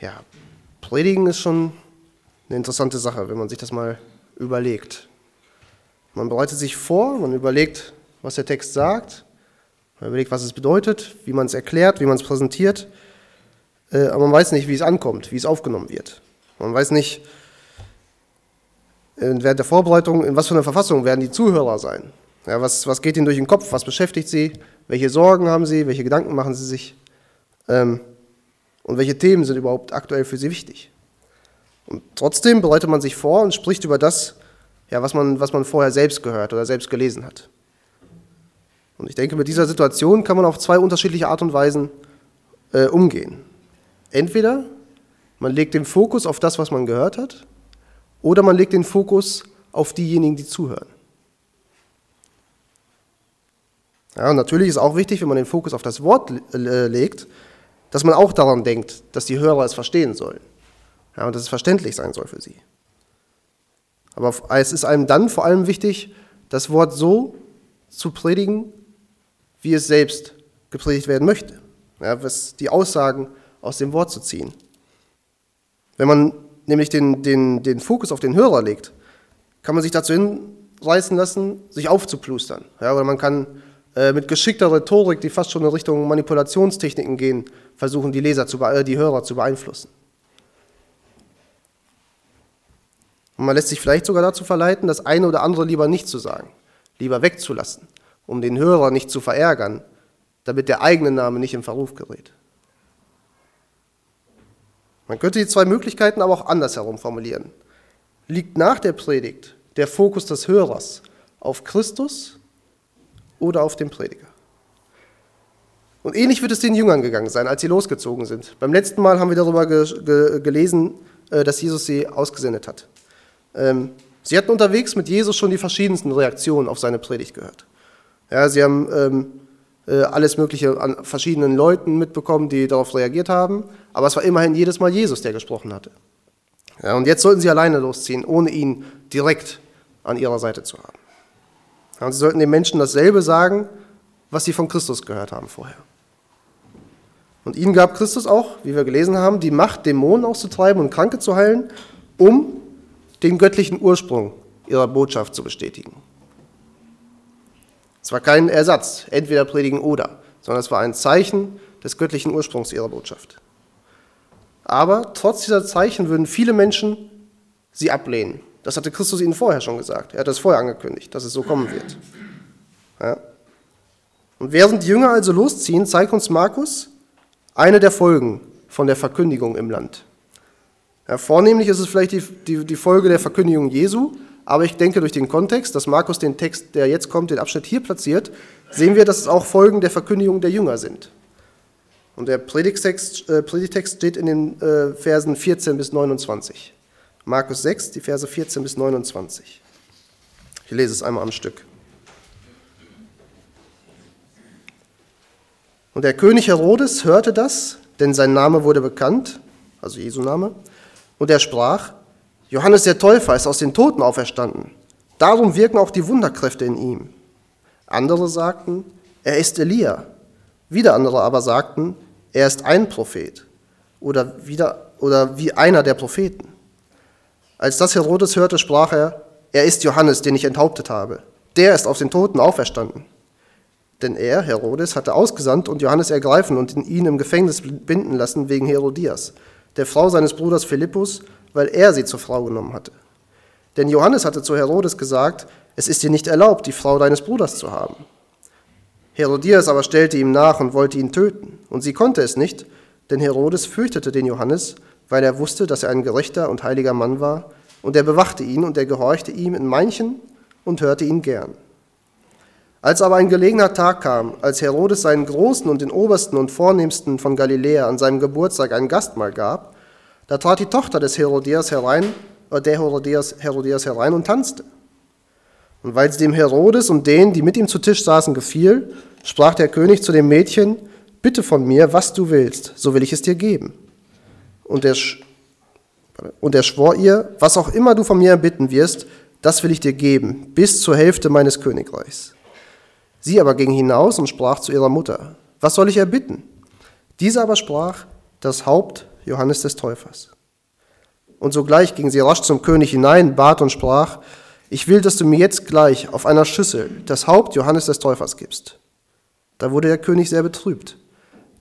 Ja, Predigen ist schon eine interessante Sache, wenn man sich das mal überlegt. Man bereitet sich vor, man überlegt, was der Text sagt, man überlegt, was es bedeutet, wie man es erklärt, wie man es präsentiert, äh, aber man weiß nicht, wie es ankommt, wie es aufgenommen wird. Man weiß nicht, äh, während der Vorbereitung, in was für einer Verfassung werden die Zuhörer sein. Ja, was, was geht ihnen durch den Kopf, was beschäftigt sie, welche Sorgen haben sie, welche Gedanken machen sie sich ähm, und welche Themen sind überhaupt aktuell für sie wichtig. Und trotzdem bereitet man sich vor und spricht über das, ja, was, man, was man vorher selbst gehört oder selbst gelesen hat. Und ich denke, mit dieser Situation kann man auf zwei unterschiedliche Art und Weisen äh, umgehen. Entweder man legt den Fokus auf das, was man gehört hat, oder man legt den Fokus auf diejenigen, die zuhören. Ja, und natürlich ist auch wichtig, wenn man den Fokus auf das Wort äh, legt, dass man auch daran denkt, dass die Hörer es verstehen sollen. Ja, und dass es verständlich sein soll für sie. Aber es ist einem dann vor allem wichtig, das Wort so zu predigen, wie es selbst gepredigt werden möchte. Ja, was die Aussagen aus dem Wort zu ziehen. Wenn man nämlich den, den, den Fokus auf den Hörer legt, kann man sich dazu hinreißen lassen, sich aufzuplustern. Ja, oder man kann äh, mit geschickter Rhetorik, die fast schon in Richtung Manipulationstechniken gehen, versuchen, die, Leser zu, äh, die Hörer zu beeinflussen. Und man lässt sich vielleicht sogar dazu verleiten, das eine oder andere lieber nicht zu sagen, lieber wegzulassen, um den Hörer nicht zu verärgern, damit der eigene Name nicht in Verruf gerät. Man könnte die zwei Möglichkeiten aber auch andersherum formulieren. Liegt nach der Predigt der Fokus des Hörers auf Christus oder auf den Prediger? Und ähnlich wird es den Jüngern gegangen sein, als sie losgezogen sind. Beim letzten Mal haben wir darüber ge ge gelesen, äh, dass Jesus sie ausgesendet hat. Ähm, sie hatten unterwegs mit Jesus schon die verschiedensten Reaktionen auf seine Predigt gehört. Ja, sie haben ähm, äh, alles Mögliche an verschiedenen Leuten mitbekommen, die darauf reagiert haben, aber es war immerhin jedes Mal Jesus, der gesprochen hatte. Ja, und jetzt sollten sie alleine losziehen, ohne ihn direkt an ihrer Seite zu haben. Ja, sie sollten den Menschen dasselbe sagen, was sie von Christus gehört haben vorher. Und ihnen gab Christus auch, wie wir gelesen haben, die Macht, Dämonen auszutreiben und Kranke zu heilen, um den göttlichen Ursprung ihrer Botschaft zu bestätigen. Es war kein Ersatz, entweder predigen oder, sondern es war ein Zeichen des göttlichen Ursprungs ihrer Botschaft. Aber trotz dieser Zeichen würden viele Menschen sie ablehnen. Das hatte Christus ihnen vorher schon gesagt. Er hat das vorher angekündigt, dass es so kommen wird. Ja. Und während die Jünger also losziehen, zeigt uns Markus eine der Folgen von der Verkündigung im Land. Ja, vornehmlich ist es vielleicht die, die, die Folge der Verkündigung Jesu, aber ich denke, durch den Kontext, dass Markus den Text, der jetzt kommt, den Abschnitt hier platziert, sehen wir, dass es auch Folgen der Verkündigung der Jünger sind. Und der Predigtext, äh, Predigtext steht in den äh, Versen 14 bis 29. Markus 6, die Verse 14 bis 29. Ich lese es einmal am Stück. Und der König Herodes hörte das, denn sein Name wurde bekannt, also Jesu Name, und er sprach, Johannes der Täufer ist aus den Toten auferstanden. Darum wirken auch die Wunderkräfte in ihm. Andere sagten, er ist Elia. Wieder andere aber sagten, er ist ein Prophet oder, wieder, oder wie einer der Propheten. Als das Herodes hörte, sprach er, er ist Johannes, den ich enthauptet habe. Der ist aus den Toten auferstanden. Denn er, Herodes, hatte ausgesandt und Johannes ergreifen und ihn im Gefängnis binden lassen wegen Herodias, der Frau seines Bruders Philippus, weil er sie zur Frau genommen hatte. Denn Johannes hatte zu Herodes gesagt, es ist dir nicht erlaubt, die Frau deines Bruders zu haben. Herodias aber stellte ihm nach und wollte ihn töten. Und sie konnte es nicht, denn Herodes fürchtete den Johannes, weil er wusste, dass er ein gerechter und heiliger Mann war, und er bewachte ihn und er gehorchte ihm in manchen und hörte ihn gern. Als aber ein gelegener Tag kam, als Herodes seinen Großen und den Obersten und Vornehmsten von Galiläa an seinem Geburtstag ein Gastmahl gab, da trat die Tochter des Herodias herein, äh, der Herodias, Herodias herein und tanzte. Und weil sie dem Herodes und denen, die mit ihm zu Tisch saßen, gefiel, sprach der König zu dem Mädchen, bitte von mir, was du willst, so will ich es dir geben. Und er, und er schwor ihr, was auch immer du von mir erbitten wirst, das will ich dir geben, bis zur Hälfte meines Königreichs. Sie aber ging hinaus und sprach zu ihrer Mutter, was soll ich erbitten? Diese aber sprach, das Haupt Johannes des Täufers. Und sogleich ging sie rasch zum König hinein, bat und sprach, ich will, dass du mir jetzt gleich auf einer Schüssel das Haupt Johannes des Täufers gibst. Da wurde der König sehr betrübt.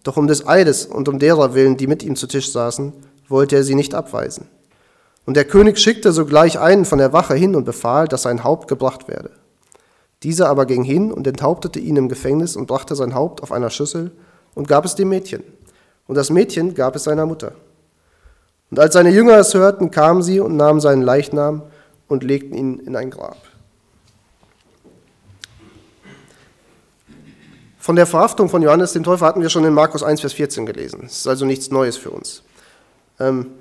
Doch um des Eides und um derer willen, die mit ihm zu Tisch saßen, wollte er sie nicht abweisen. Und der König schickte sogleich einen von der Wache hin und befahl, dass sein Haupt gebracht werde. Dieser aber ging hin und enthauptete ihn im Gefängnis und brachte sein Haupt auf einer Schüssel und gab es dem Mädchen. Und das Mädchen gab es seiner Mutter. Und als seine Jünger es hörten, kamen sie und nahmen seinen Leichnam und legten ihn in ein Grab. Von der Verhaftung von Johannes dem Täufer hatten wir schon in Markus 1, Vers 14 gelesen. Es ist also nichts Neues für uns. Ähm,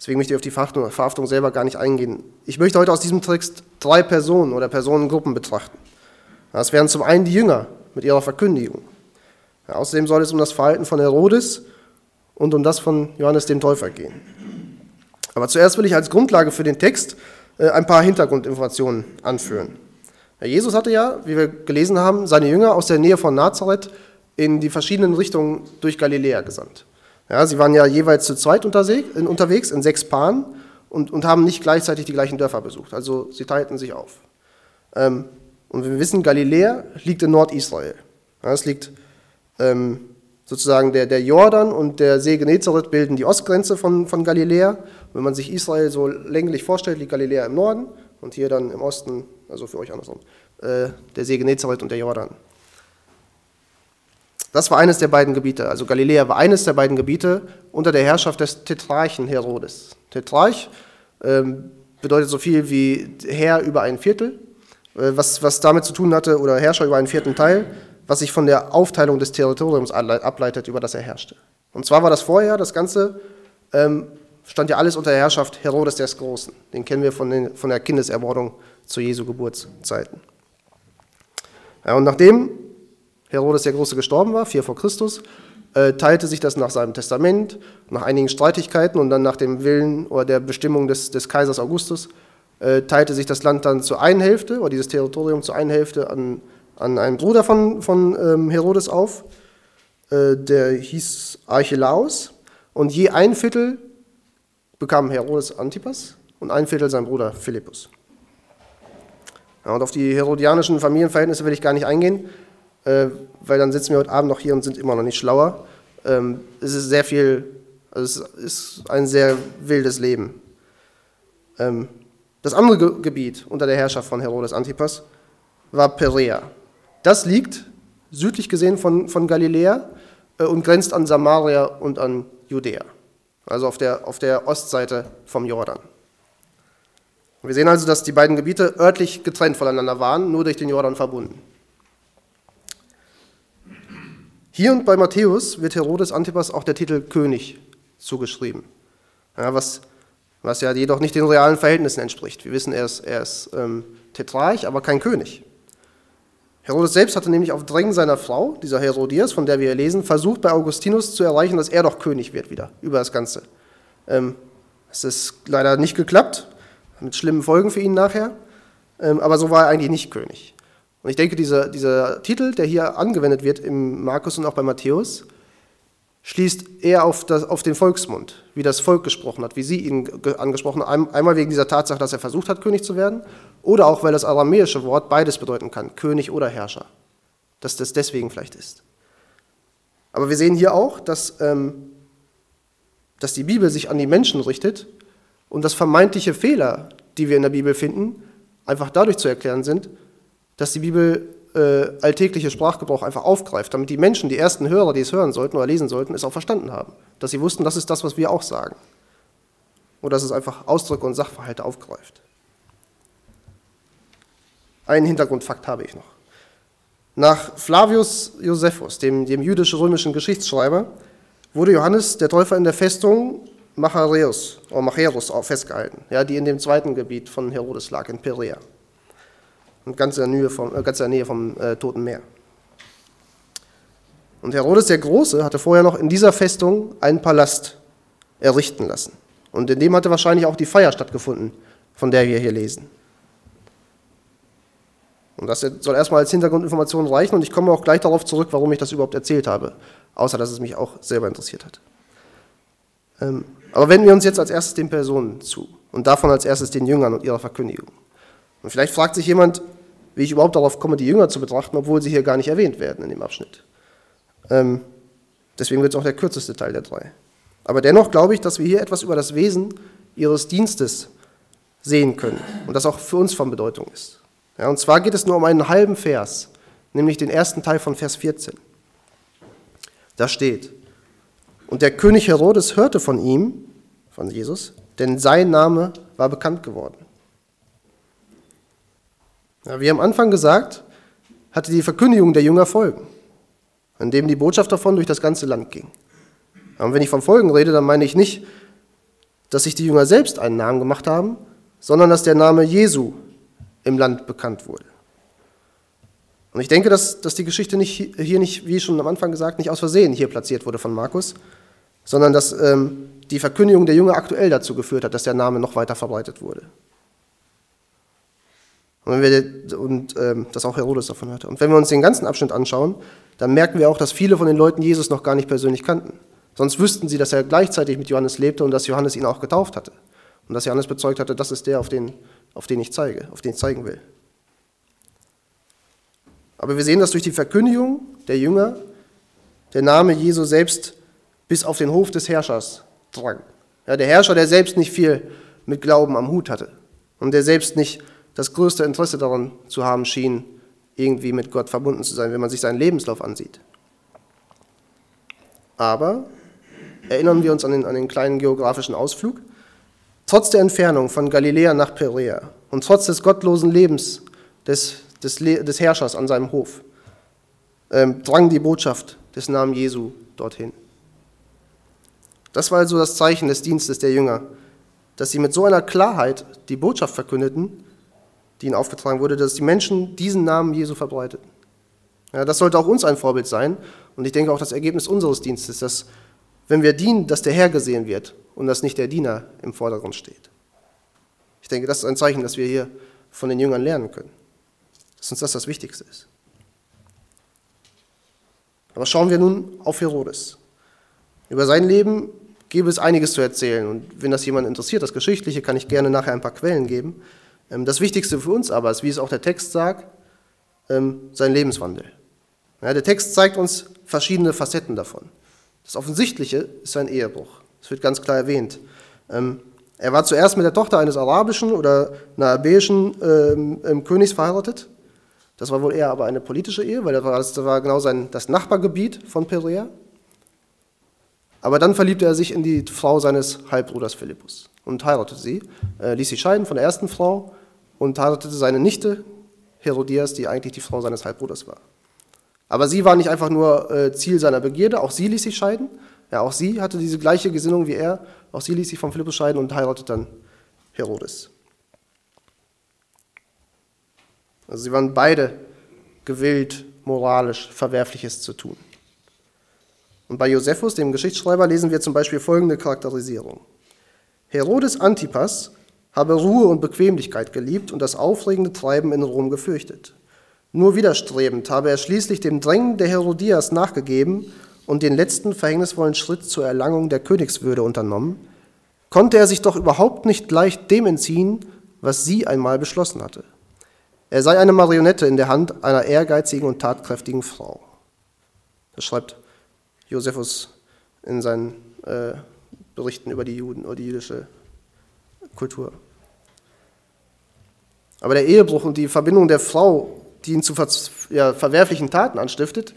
deswegen möchte ich auf die Verhaftung, Verhaftung selber gar nicht eingehen. Ich möchte heute aus diesem Text drei Personen oder Personengruppen betrachten. Das wären zum einen die Jünger mit ihrer Verkündigung. Außerdem soll es um das Verhalten von Herodes und um das von Johannes dem Täufer gehen. Aber zuerst will ich als Grundlage für den Text äh, ein paar Hintergrundinformationen anführen. Jesus hatte ja, wie wir gelesen haben, seine Jünger aus der Nähe von Nazareth in die verschiedenen Richtungen durch Galiläa gesandt. Ja, sie waren ja jeweils zu zweit unterwegs in sechs Paaren und, und haben nicht gleichzeitig die gleichen Dörfer besucht. Also sie teilten sich auf. Ähm, und wir wissen, Galiläa liegt in Nordisrael. Ja, es liegt ähm, sozusagen der, der Jordan und der See Genezareth bilden die Ostgrenze von, von Galiläa. wenn man sich Israel so länglich vorstellt, liegt Galiläa im Norden und hier dann im Osten, also für euch andersrum, äh, der See Genezareth und der Jordan. Das war eines der beiden Gebiete. Also Galiläa war eines der beiden Gebiete unter der Herrschaft des Tetrarchen Herodes. Tetrarch ähm, bedeutet so viel wie Herr über ein Viertel, äh, was, was damit zu tun hatte, oder Herrscher über einen vierten Teil was sich von der Aufteilung des Territoriums ableitet, über das er herrschte. Und zwar war das vorher, das Ganze ähm, stand ja alles unter der Herrschaft Herodes des Großen. Den kennen wir von, den, von der Kindesermordung zu Jesu Geburtszeiten. Ja, und nachdem Herodes der Große gestorben war, 4 vor Christus, äh, teilte sich das nach seinem Testament, nach einigen Streitigkeiten und dann nach dem Willen oder der Bestimmung des, des Kaisers Augustus, äh, teilte sich das Land dann zur einen Hälfte oder dieses Territorium zur einen Hälfte an an einen Bruder von, von ähm, Herodes auf, äh, der hieß Archelaus, und je ein Viertel bekam Herodes Antipas und ein Viertel sein Bruder Philippus. Ja, und auf die herodianischen Familienverhältnisse will ich gar nicht eingehen, äh, weil dann sitzen wir heute Abend noch hier und sind immer noch nicht schlauer. Ähm, es ist sehr viel, also es ist ein sehr wildes Leben. Ähm, das andere Ge Gebiet unter der Herrschaft von Herodes Antipas war Perea. Das liegt südlich gesehen von, von Galiläa äh, und grenzt an Samaria und an Judäa, also auf der, auf der Ostseite vom Jordan. Wir sehen also, dass die beiden Gebiete örtlich getrennt voneinander waren, nur durch den Jordan verbunden. Hier und bei Matthäus wird Herodes Antipas auch der Titel König zugeschrieben, ja, was, was ja jedoch nicht den realen Verhältnissen entspricht. Wir wissen, er ist, er ist ähm, Tetrarch, aber kein König. Herodes selbst hatte nämlich auf Drängen seiner Frau, dieser Herodias, von der wir lesen, versucht bei Augustinus zu erreichen, dass er doch König wird wieder über das Ganze. Ähm, es ist leider nicht geklappt, mit schlimmen Folgen für ihn nachher, ähm, aber so war er eigentlich nicht König. Und ich denke, dieser, dieser Titel, der hier angewendet wird im Markus und auch bei Matthäus, schließt eher auf, das, auf den Volksmund, wie das Volk gesprochen hat, wie sie ihn angesprochen haben. Einmal wegen dieser Tatsache, dass er versucht hat, König zu werden, oder auch, weil das aramäische Wort beides bedeuten kann, König oder Herrscher. Dass das deswegen vielleicht ist. Aber wir sehen hier auch, dass, ähm, dass die Bibel sich an die Menschen richtet und dass vermeintliche Fehler, die wir in der Bibel finden, einfach dadurch zu erklären sind, dass die Bibel äh, alltägliche Sprachgebrauch einfach aufgreift, damit die Menschen, die ersten Hörer, die es hören sollten oder lesen sollten, es auch verstanden haben. Dass sie wussten, das ist das, was wir auch sagen. Oder dass es einfach Ausdrücke und Sachverhalte aufgreift. Einen Hintergrundfakt habe ich noch. Nach Flavius Josephus, dem, dem jüdisch-römischen Geschichtsschreiber, wurde Johannes der Täufer in der Festung Machareus, oder Machaerus festgehalten, ja, die in dem zweiten Gebiet von Herodes lag, in Perea und ganz in der Nähe vom, äh, ganz in der Nähe vom äh, Toten Meer. Und Herodes der Große hatte vorher noch in dieser Festung einen Palast errichten lassen. Und in dem hatte wahrscheinlich auch die Feier stattgefunden, von der wir hier lesen. Und das soll erstmal als Hintergrundinformation reichen und ich komme auch gleich darauf zurück, warum ich das überhaupt erzählt habe, außer dass es mich auch selber interessiert hat. Ähm, aber wenden wir uns jetzt als erstes den Personen zu und davon als erstes den Jüngern und ihrer Verkündigung. Und vielleicht fragt sich jemand, wie ich überhaupt darauf komme, die Jünger zu betrachten, obwohl sie hier gar nicht erwähnt werden in dem Abschnitt. Ähm, deswegen wird es auch der kürzeste Teil der drei. Aber dennoch glaube ich, dass wir hier etwas über das Wesen ihres Dienstes sehen können und das auch für uns von Bedeutung ist. Ja, und zwar geht es nur um einen halben Vers, nämlich den ersten Teil von Vers 14. Da steht, und der König Herodes hörte von ihm, von Jesus, denn sein Name war bekannt geworden. Ja, wie am Anfang gesagt, hatte die Verkündigung der Jünger Folgen, an dem die Botschaft davon durch das ganze Land ging. Und wenn ich von Folgen rede, dann meine ich nicht, dass sich die Jünger selbst einen Namen gemacht haben, sondern dass der Name Jesu im Land bekannt wurde. Und ich denke, dass, dass die Geschichte nicht, hier nicht, wie schon am Anfang gesagt, nicht aus Versehen hier platziert wurde von Markus, sondern dass ähm, die Verkündigung der Jünger aktuell dazu geführt hat, dass der Name noch weiter verbreitet wurde. Und, wir, und ähm, dass auch Herodes davon hörte. Und wenn wir uns den ganzen Abschnitt anschauen, dann merken wir auch, dass viele von den Leuten Jesus noch gar nicht persönlich kannten. Sonst wüssten sie, dass er gleichzeitig mit Johannes lebte und dass Johannes ihn auch getauft hatte. Und dass Johannes bezeugt hatte, das ist der, auf den, auf den ich zeige, auf den ich zeigen will. Aber wir sehen, dass durch die Verkündigung der Jünger der Name Jesu selbst bis auf den Hof des Herrschers drang. Ja, der Herrscher, der selbst nicht viel mit Glauben am Hut hatte und der selbst nicht das größte Interesse daran zu haben schien, irgendwie mit Gott verbunden zu sein, wenn man sich seinen Lebenslauf ansieht. Aber erinnern wir uns an den, an den kleinen geografischen Ausflug. Trotz der Entfernung von Galiläa nach Perea und trotz des gottlosen Lebens des, des, des Herrschers an seinem Hof ähm, drang die Botschaft des Namen Jesu dorthin. Das war also das Zeichen des Dienstes der Jünger, dass sie mit so einer Klarheit die Botschaft verkündeten, die ihnen aufgetragen wurde, dass die Menschen diesen Namen Jesu verbreiteten. Ja, das sollte auch uns ein Vorbild sein und ich denke auch das Ergebnis unseres Dienstes, dass wenn wir dienen, dass der Herr gesehen wird und dass nicht der Diener im Vordergrund steht. Ich denke, das ist ein Zeichen, dass wir hier von den Jüngern lernen können, dass uns das das Wichtigste ist. Aber schauen wir nun auf Herodes. Über sein Leben gäbe es einiges zu erzählen und wenn das jemand interessiert, das Geschichtliche, kann ich gerne nachher ein paar Quellen geben. Ähm, das Wichtigste für uns aber ist, wie es auch der Text sagt, ähm, sein Lebenswandel. der Text zeigt uns verschiedene Facetten davon. Das Offensichtliche ist sein Ehebruch. Das wird ganz klar erwähnt. Ähm, er war zuerst mit der Tochter eines arabischen oder einer abäischen ähm, Königs verheiratet. Das war wohl eher aber eine politische Ehe, weil das war genau sein, das Nachbargebiet von Perea. Aber dann verliebte er sich in die Frau seines Halbbruders Philippus und heiratete sie, äh, ließ sie scheiden von der ersten Frau und heiratete seine Nichte Herodias, die eigentlich die Frau seines Halbbruders war. Aber sie war nicht einfach nur äh, Ziel seiner Begierde, auch sie ließ sich scheiden. Ja, auch sie hatte diese gleiche Gesinnung wie er. Auch sie ließ sich von Philippus scheiden und heiratete dann Herodes. Also sie waren beide gewillt, moralisch Verwerfliches zu tun. Und bei Josephus, dem Geschichtsschreiber, lesen wir zum Beispiel folgende Charakterisierung. Herodes Antipas habe Ruhe und Bequemlichkeit geliebt und das aufregende Treiben in Rom gefürchtet. Nur widerstrebend habe er schließlich dem Drängen der Herodias nachgegeben und den letzten verhängnisvollen Schritt zur Erlangung der Königswürde unternommen, konnte er sich doch überhaupt nicht leicht dem entziehen, was sie einmal beschlossen hatte. Er sei eine Marionette in der Hand einer ehrgeizigen und tatkräftigen Frau. Das schreibt Josephus in seinen äh, Berichten über die Juden oder die jüdische Kultur. Aber der Ehebruch und die Verbindung der Frau die ihn zu ver ja, verwerflichen Taten anstiftet,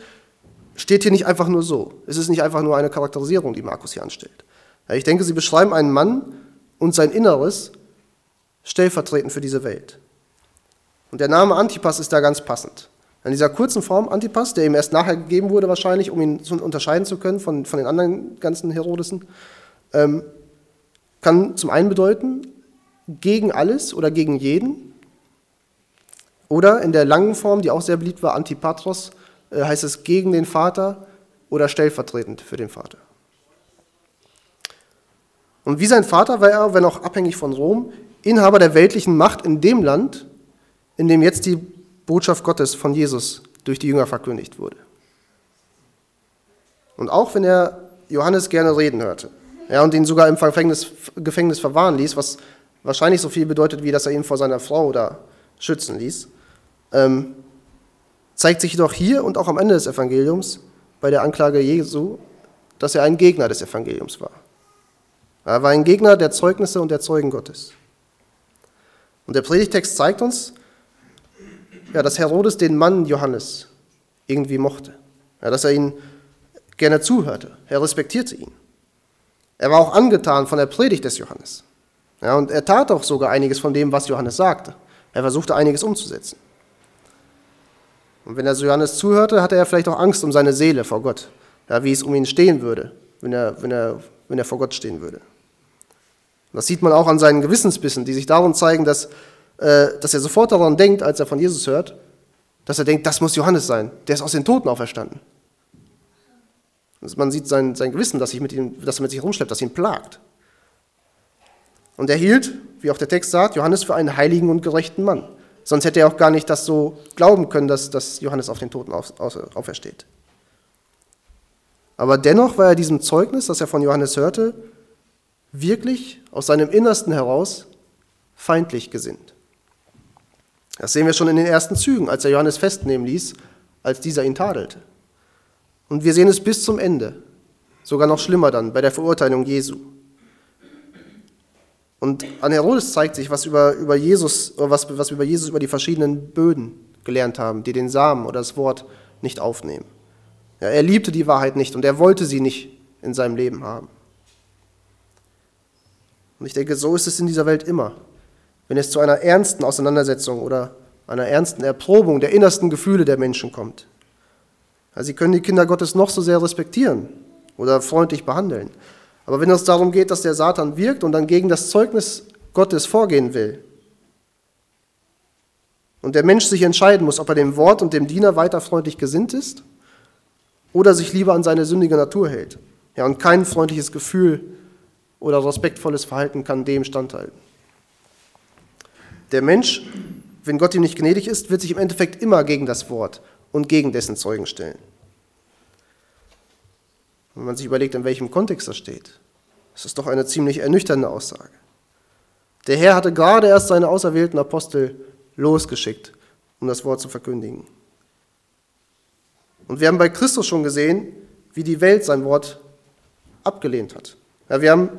steht hier nicht einfach nur so. Es ist nicht einfach nur eine Charakterisierung, die Markus hier anstellt. Ja, ich denke, sie beschreiben einen Mann und sein Inneres stellvertretend für diese Welt. Und der Name Antipas ist da ganz passend. In dieser kurzen Form Antipas, der ihm erst nachher gegeben wurde wahrscheinlich, um ihn unterscheiden zu können von, von den anderen ganzen Herodesen, ähm, kann zum einen bedeuten, gegen alles oder gegen jeden, oder in der langen Form, die auch sehr beliebt war, Antipatros, äh, heißt es gegen den Vater oder stellvertretend für den Vater. Und wie sein Vater war er, wenn auch abhängig von Rom, Inhaber der weltlichen Macht in dem Land, in dem jetzt die Botschaft Gottes von Jesus durch die Jünger verkündigt wurde. Und auch wenn er Johannes gerne reden hörte, ja, und ihn sogar im Gefängnis, Gefängnis verwahren ließ, was wahrscheinlich so viel bedeutet, wie dass er ihn vor seiner Frau da schützen ließ, ähm, zeigt sich jedoch hier und auch am Ende des Evangeliums bei der Anklage Jesu, dass er ein Gegner des Evangeliums war. Er war ein Gegner der Zeugnisse und der Zeugen Gottes. Und der Predigtext zeigt uns, ja, dass Herodes den Mann Johannes irgendwie mochte. Ja, dass er ihn gerne zuhörte. Er respektierte ihn. Er war auch angetan von der Predigt des Johannes. Ja, und er tat auch sogar einiges von dem, was Johannes sagte. Er versuchte einiges umzusetzen. Und wenn er so Johannes zuhörte, hatte er vielleicht auch Angst um seine Seele vor Gott, ja, wie es um ihn stehen würde, wenn er, wenn, er, wenn er vor Gott stehen würde. Das sieht man auch an seinen Gewissensbissen, die sich darum zeigen, dass, dass er sofort daran denkt, als er von Jesus hört, dass er denkt, das muss Johannes sein, der ist aus den Toten auferstanden. Also man sieht sein, sein Gewissen, dass, mit ihm, dass er mit sich rumschleppt, das ihn plagt. Und er hielt, wie auch der Text sagt, Johannes für einen heiligen und gerechten Mann. Sonst hätte er auch gar nicht das so glauben können, dass, dass Johannes auf den Toten auf, auf, aufersteht. Aber dennoch war er diesem Zeugnis, das er von Johannes hörte, wirklich aus seinem Innersten heraus feindlich gesinnt. Das sehen wir schon in den ersten Zügen, als er Johannes festnehmen ließ, als dieser ihn tadelte. Und wir sehen es bis zum Ende, sogar noch schlimmer dann, bei der Verurteilung Jesu. Und an Herodes zeigt sich, was über, über Jesus, was, was über Jesus über die verschiedenen Böden gelernt haben, die den Samen oder das Wort nicht aufnehmen. Ja, er liebte die Wahrheit nicht und er wollte sie nicht in seinem Leben haben. Und ich denke, so ist es in dieser Welt immer. Wenn es zu einer ernsten Auseinandersetzung oder einer ernsten Erprobung der innersten Gefühle der Menschen kommt. Ja, sie können die Kinder Gottes noch so sehr respektieren oder freundlich behandeln. Aber wenn es darum geht, dass der Satan wirkt und dann gegen das Zeugnis Gottes vorgehen will, und der Mensch sich entscheiden muss, ob er dem Wort und dem Diener weiter freundlich gesinnt ist oder sich lieber an seine sündige Natur hält ja, und kein freundliches Gefühl oder respektvolles Verhalten kann dem standhalten. Der Mensch, wenn Gott ihm nicht gnädig ist, wird sich im Endeffekt immer gegen das Wort und gegen dessen Zeugen stellen. Wenn man sich überlegt, in welchem Kontext das steht, ist das doch eine ziemlich ernüchternde Aussage. Der Herr hatte gerade erst seine auserwählten Apostel losgeschickt, um das Wort zu verkündigen. Und wir haben bei Christus schon gesehen, wie die Welt sein Wort abgelehnt hat. Ja, wir haben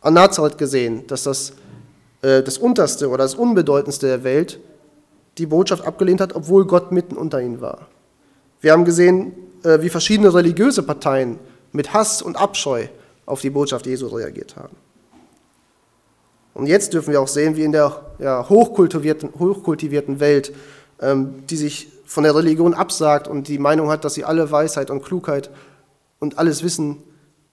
an Nazareth gesehen, dass das, äh, das Unterste oder das Unbedeutendste der Welt die Botschaft abgelehnt hat, obwohl Gott mitten unter ihnen war. Wir haben gesehen, äh, wie verschiedene religiöse Parteien mit Hass und Abscheu auf die Botschaft Jesu reagiert haben. Und jetzt dürfen wir auch sehen, wie in der ja, hochkultivierten, hochkultivierten Welt, ähm, die sich von der Religion absagt und die Meinung hat, dass sie alle Weisheit und Klugheit und alles Wissen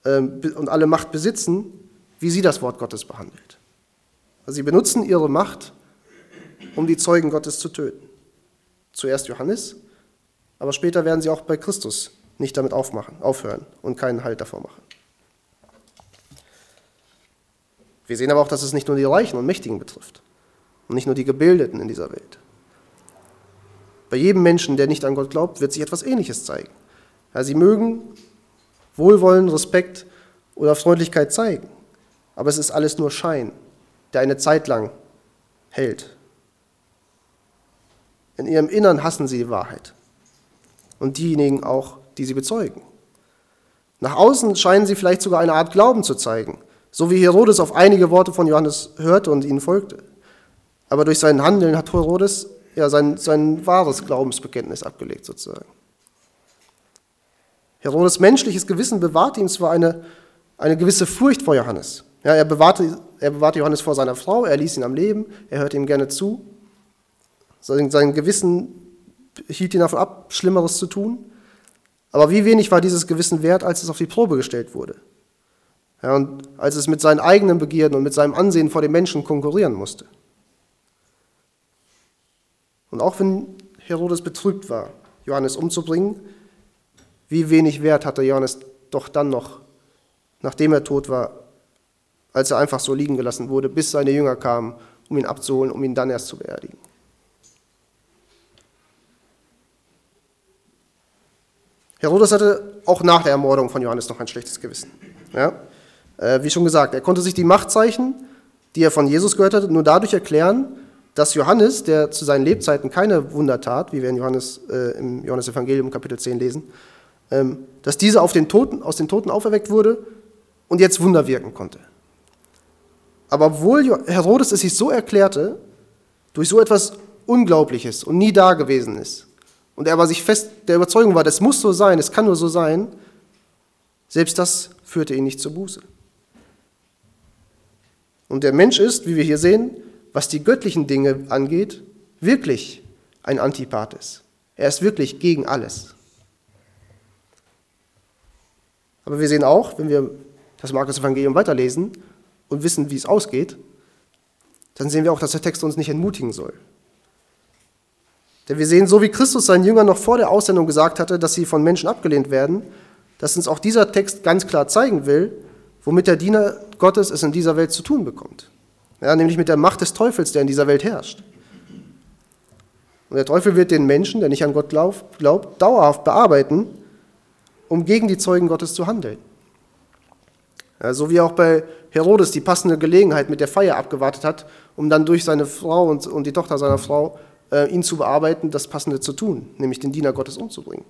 ähm, und alle Macht besitzen, wie sie das Wort Gottes behandelt. Also sie benutzen ihre Macht, um die Zeugen Gottes zu töten. Zuerst Johannes, aber später werden sie auch bei Christus nicht damit aufmachen, aufhören und keinen Halt davor machen. Wir sehen aber auch, dass es nicht nur die Reichen und Mächtigen betrifft und nicht nur die Gebildeten in dieser Welt. Bei jedem Menschen, der nicht an Gott glaubt, wird sich etwas Ähnliches zeigen. Ja, sie mögen Wohlwollen, Respekt oder Freundlichkeit zeigen, aber es ist alles nur Schein, der eine Zeit lang hält. In ihrem Innern hassen sie die Wahrheit und diejenigen auch, die sie bezeugen. Nach außen scheinen sie vielleicht sogar eine Art Glauben zu zeigen, so wie Herodes auf einige Worte von Johannes hörte und ihnen folgte. Aber durch sein Handeln hat Herodes ja sein, sein wahres Glaubensbekenntnis abgelegt sozusagen. Herodes menschliches Gewissen bewahrte ihm zwar eine, eine gewisse Furcht vor Johannes. Ja, er, bewahrte, er bewahrte Johannes vor seiner Frau, er ließ ihn am Leben, er hörte ihm gerne zu. Sein, sein Gewissen hielt ihn davon ab, Schlimmeres zu tun. Aber wie wenig war dieses Gewissen wert, als es auf die Probe gestellt wurde? Ja, und als es mit seinen eigenen Begierden und mit seinem Ansehen vor den Menschen konkurrieren musste. Und auch wenn Herodes betrübt war, Johannes umzubringen, wie wenig Wert hatte Johannes doch dann noch, nachdem er tot war, als er einfach so liegen gelassen wurde, bis seine Jünger kamen, um ihn abzuholen, um ihn dann erst zu beerdigen. Herodes hatte auch nach der Ermordung von Johannes noch ein schlechtes Gewissen. Ja? Äh, wie schon gesagt, er konnte sich die Machtzeichen, die er von Jesus gehört hatte, nur dadurch erklären, dass Johannes, der zu seinen Lebzeiten keine Wunder tat, wie wir in Johannes, äh, im Johannesevangelium Kapitel 10 lesen, ähm, dass dieser auf den Toten, aus den Toten auferweckt wurde und jetzt Wunder wirken konnte. Aber obwohl Herodes es sich so erklärte, durch so etwas Unglaubliches und nie dagewesen ist, und er aber sich fest der Überzeugung war, das muss so sein, es kann nur so sein, selbst das führte ihn nicht zur Buße. Und der Mensch ist, wie wir hier sehen, was die göttlichen Dinge angeht, wirklich ein Antipathis. Er ist wirklich gegen alles. Aber wir sehen auch, wenn wir das Markus-Evangelium weiterlesen und wissen, wie es ausgeht, dann sehen wir auch, dass der Text uns nicht entmutigen soll. Denn wir sehen, so wie Christus seinen Jüngern noch vor der Aussendung gesagt hatte, dass sie von Menschen abgelehnt werden, dass uns auch dieser Text ganz klar zeigen will, womit der Diener Gottes es in dieser Welt zu tun bekommt. Ja, nämlich mit der Macht des Teufels, der in dieser Welt herrscht. Und der Teufel wird den Menschen, der nicht an Gott glaubt, dauerhaft bearbeiten, um gegen die Zeugen Gottes zu handeln. Ja, so wie auch bei Herodes die passende Gelegenheit mit der Feier abgewartet hat, um dann durch seine Frau und, und die Tochter seiner Frau äh, ihn zu bearbeiten, das Passende zu tun, nämlich den Diener Gottes umzubringen.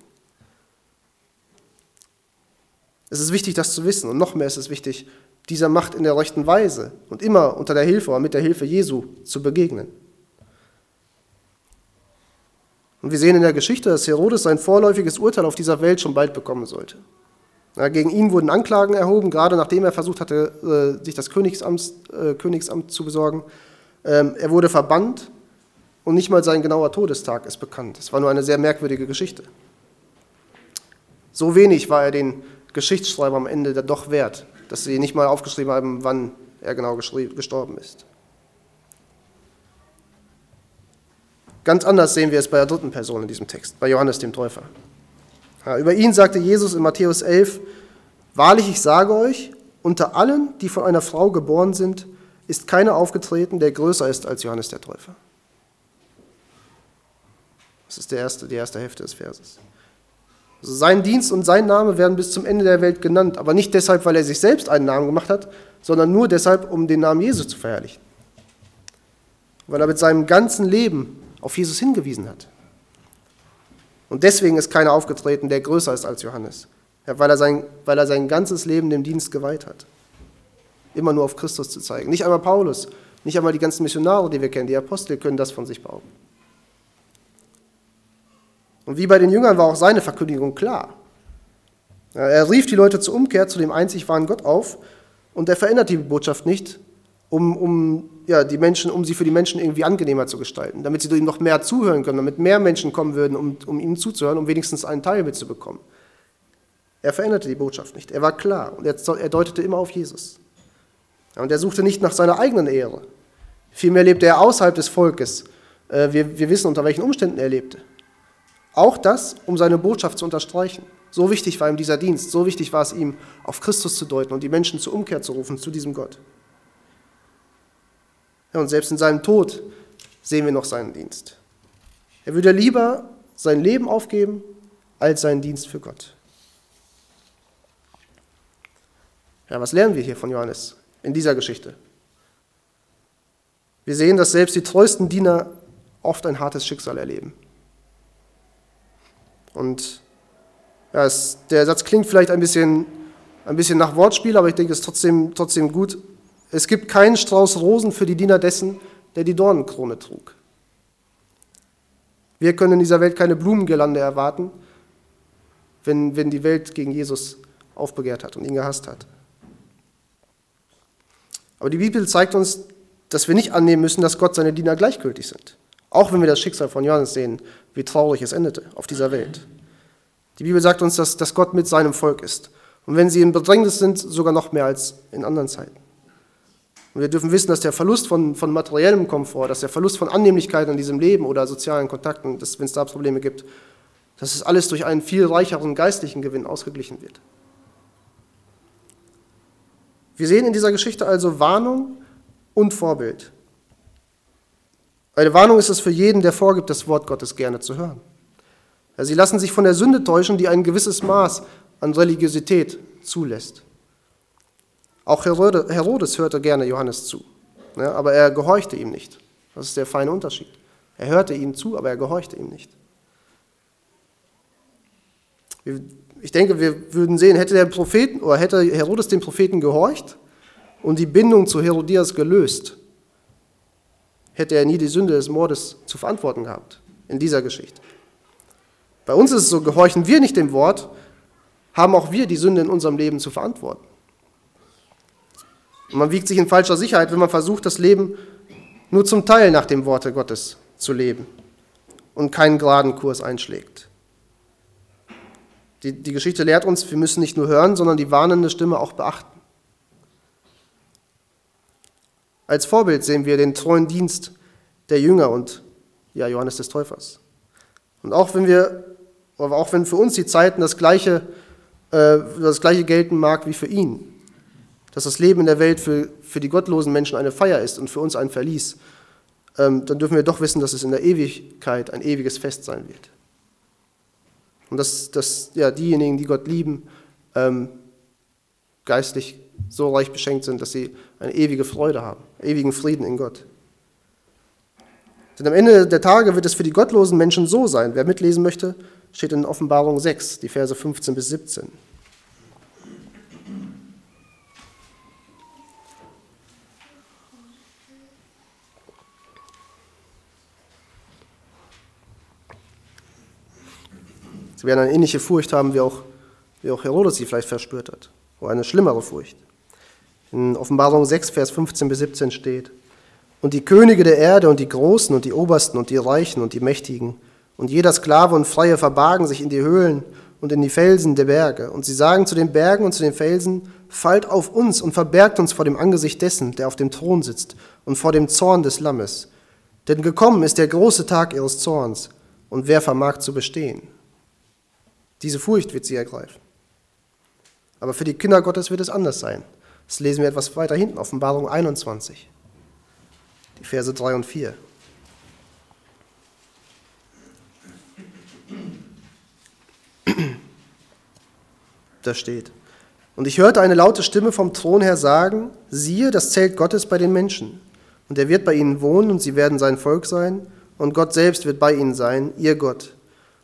Es ist wichtig, das zu wissen. Und noch mehr ist es wichtig, dieser Macht in der rechten Weise und immer unter der Hilfe oder mit der Hilfe Jesu zu begegnen. Und wir sehen in der Geschichte, dass Herodes sein vorläufiges Urteil auf dieser Welt schon bald bekommen sollte. Ja, gegen ihn wurden Anklagen erhoben, gerade nachdem er versucht hatte, äh, sich das Königsamt, äh, Königsamt zu besorgen. Ähm, er wurde verbannt und nicht mal sein genauer Todestag ist bekannt. Es war nur eine sehr merkwürdige Geschichte. So wenig war er den Geschichtsschreiber am Ende doch wert, dass sie nicht mal aufgeschrieben haben, wann er genau gestorben ist. Ganz anders sehen wir es bei der dritten Person in diesem Text, bei Johannes dem Täufer. Über ihn sagte Jesus in Matthäus 11, Wahrlich, ich sage euch, unter allen, die von einer Frau geboren sind, ist keiner aufgetreten, der größer ist als Johannes der Täufer. Das ist der erste, die erste Hälfte des Verses. Also sein Dienst und sein Name werden bis zum Ende der Welt genannt, aber nicht deshalb, weil er sich selbst einen Namen gemacht hat, sondern nur deshalb, um den Namen Jesus zu verherrlichen. Weil er mit seinem ganzen Leben auf Jesus hingewiesen hat. Und deswegen ist keiner aufgetreten, der größer ist als Johannes, weil, er sein, weil er sein ganzes Leben dem Dienst geweiht hat. Immer nur auf Christus zu zeigen. Nicht einmal Paulus, nicht einmal die ganzen Missionare, die wir kennen, die Apostel können das von sich behaupten. Und wie bei den Jüngern war auch seine Verkündigung klar. Er rief die Leute zur Umkehr zu dem einzig wahren Gott auf und er verändert die Botschaft nicht, um, um, ja, die Menschen, um sie für die Menschen irgendwie angenehmer zu gestalten, damit sie ihm noch mehr zuhören können, damit mehr Menschen kommen würden, um, um ihnen zuzuhören, um wenigstens einen Teil mitzubekommen. Er veränderte die Botschaft nicht. Er war klar und er, er deutete immer auf Jesus. Und er suchte nicht nach seiner eigenen Ehre. Vielmehr lebte er außerhalb des Volkes. Äh, wir, wir wissen, unter welchen Umständen er lebte. Auch das, um seine Botschaft zu unterstreichen. So wichtig war ihm dieser Dienst, so wichtig war es ihm, auf Christus zu deuten und die Menschen zur Umkehr zu rufen, zu diesem Gott. Ja, und selbst in seinem Tod sehen wir noch seinen Dienst. Er würde lieber sein Leben aufgeben als seinen Dienst für Gott. Ja, was lernen wir hier von Johannes in dieser Geschichte? Wir sehen, dass selbst die treuesten Diener oft ein hartes Schicksal erleben. Und ja, es, der Satz klingt vielleicht ein bisschen, ein bisschen nach Wortspiel, aber ich denke, es ist trotzdem, trotzdem gut. Es gibt keinen Strauß Rosen für die Diener dessen, der die Dornenkrone trug. Wir können in dieser Welt keine Blumengirlande erwarten, wenn, wenn die Welt gegen Jesus aufbegehrt hat und ihn gehasst hat. Aber die Bibel zeigt uns, dass wir nicht annehmen müssen, dass Gott seine Diener gleichgültig sind. Auch wenn wir das Schicksal von Johannes sehen, wie traurig es endete auf dieser Welt. Die Bibel sagt uns, dass, dass Gott mit seinem Volk ist. Und wenn sie in Bedrängnis sind, sogar noch mehr als in anderen Zeiten. Und wir dürfen wissen, dass der Verlust von, von materiellem Komfort, dass der Verlust von Annehmlichkeit in diesem Leben oder sozialen Kontakten, wenn es da Probleme gibt, dass es alles durch einen viel reicheren geistlichen Gewinn ausgeglichen wird. Wir sehen in dieser Geschichte also Warnung und Vorbild. Eine Warnung ist es für jeden, der vorgibt, das Wort Gottes gerne zu hören. Sie lassen sich von der Sünde täuschen, die ein gewisses Maß an Religiosität zulässt. Auch Herodes hörte gerne Johannes zu, ja, aber er gehorchte ihm nicht. Das ist der feine Unterschied. Er hörte ihm zu, aber er gehorchte ihm nicht. Ich denke, wir würden sehen, hätte der Propheten oder hätte Herodes dem Propheten gehorcht und die Bindung zu Herodias gelöst, hätte er nie die Sünde des Mordes zu verantworten gehabt in dieser Geschichte. Bei uns ist es so, gehorchen wir nicht dem Wort, haben auch wir die Sünde in unserem Leben zu verantworten. Und man wiegt sich in falscher Sicherheit, wenn man versucht, das Leben nur zum Teil nach dem Worte Gottes zu leben und keinen geraden Kurs einschlägt. Die, die Geschichte lehrt uns, wir müssen nicht nur hören, sondern die warnende Stimme auch beachten. Als Vorbild sehen wir den treuen Dienst der Jünger und ja, Johannes des Täufers. Und auch wenn wir, aber auch wenn für uns die Zeiten das gleiche, äh, das gleiche gelten mag wie für ihn, dass das Leben in der Welt für, für die gottlosen Menschen eine Feier ist und für uns ein Verlies, ähm, dann dürfen wir doch wissen, dass es in der Ewigkeit ein ewiges Fest sein wird. Und dass, dass ja, diejenigen, die Gott lieben, ähm, geistlich so reich beschenkt sind, dass sie eine ewige Freude haben, ewigen Frieden in Gott. Denn am Ende der Tage wird es für die gottlosen Menschen so sein. Wer mitlesen möchte, steht in Offenbarung 6, die Verse 15 bis 17. Sie werden eine ähnliche Furcht haben, wie auch, wie auch Herodes sie vielleicht verspürt hat, oder eine schlimmere Furcht. In Offenbarung 6, Vers 15 bis 17 steht, und die Könige der Erde und die Großen und die Obersten und die Reichen und die Mächtigen und jeder Sklave und Freie verbargen sich in die Höhlen und in die Felsen der Berge. Und sie sagen zu den Bergen und zu den Felsen, fallt auf uns und verbergt uns vor dem Angesicht dessen, der auf dem Thron sitzt und vor dem Zorn des Lammes. Denn gekommen ist der große Tag ihres Zorns, und wer vermag zu bestehen? Diese Furcht wird sie ergreifen. Aber für die Kinder Gottes wird es anders sein. Das lesen wir etwas weiter hinten, Offenbarung 21, die Verse 3 und 4. Da steht, und ich hörte eine laute Stimme vom Thron her sagen, siehe, das Zelt Gottes bei den Menschen. Und er wird bei ihnen wohnen und sie werden sein Volk sein und Gott selbst wird bei ihnen sein, ihr Gott.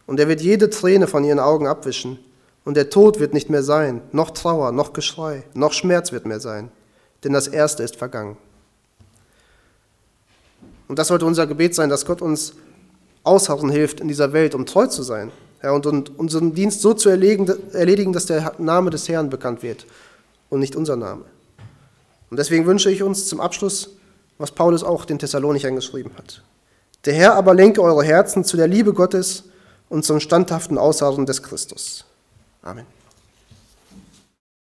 Und er wird jede Träne von ihren Augen abwischen. Und der Tod wird nicht mehr sein, noch Trauer, noch Geschrei, noch Schmerz wird mehr sein, denn das Erste ist vergangen. Und das sollte unser Gebet sein, dass Gott uns ausharren hilft in dieser Welt, um treu zu sein ja, und, und unseren Dienst so zu erledigen, dass der Name des Herrn bekannt wird und nicht unser Name. Und deswegen wünsche ich uns zum Abschluss, was Paulus auch den Thessalonichern geschrieben hat. Der Herr aber lenke eure Herzen zu der Liebe Gottes und zum standhaften Ausharren des Christus. Amen.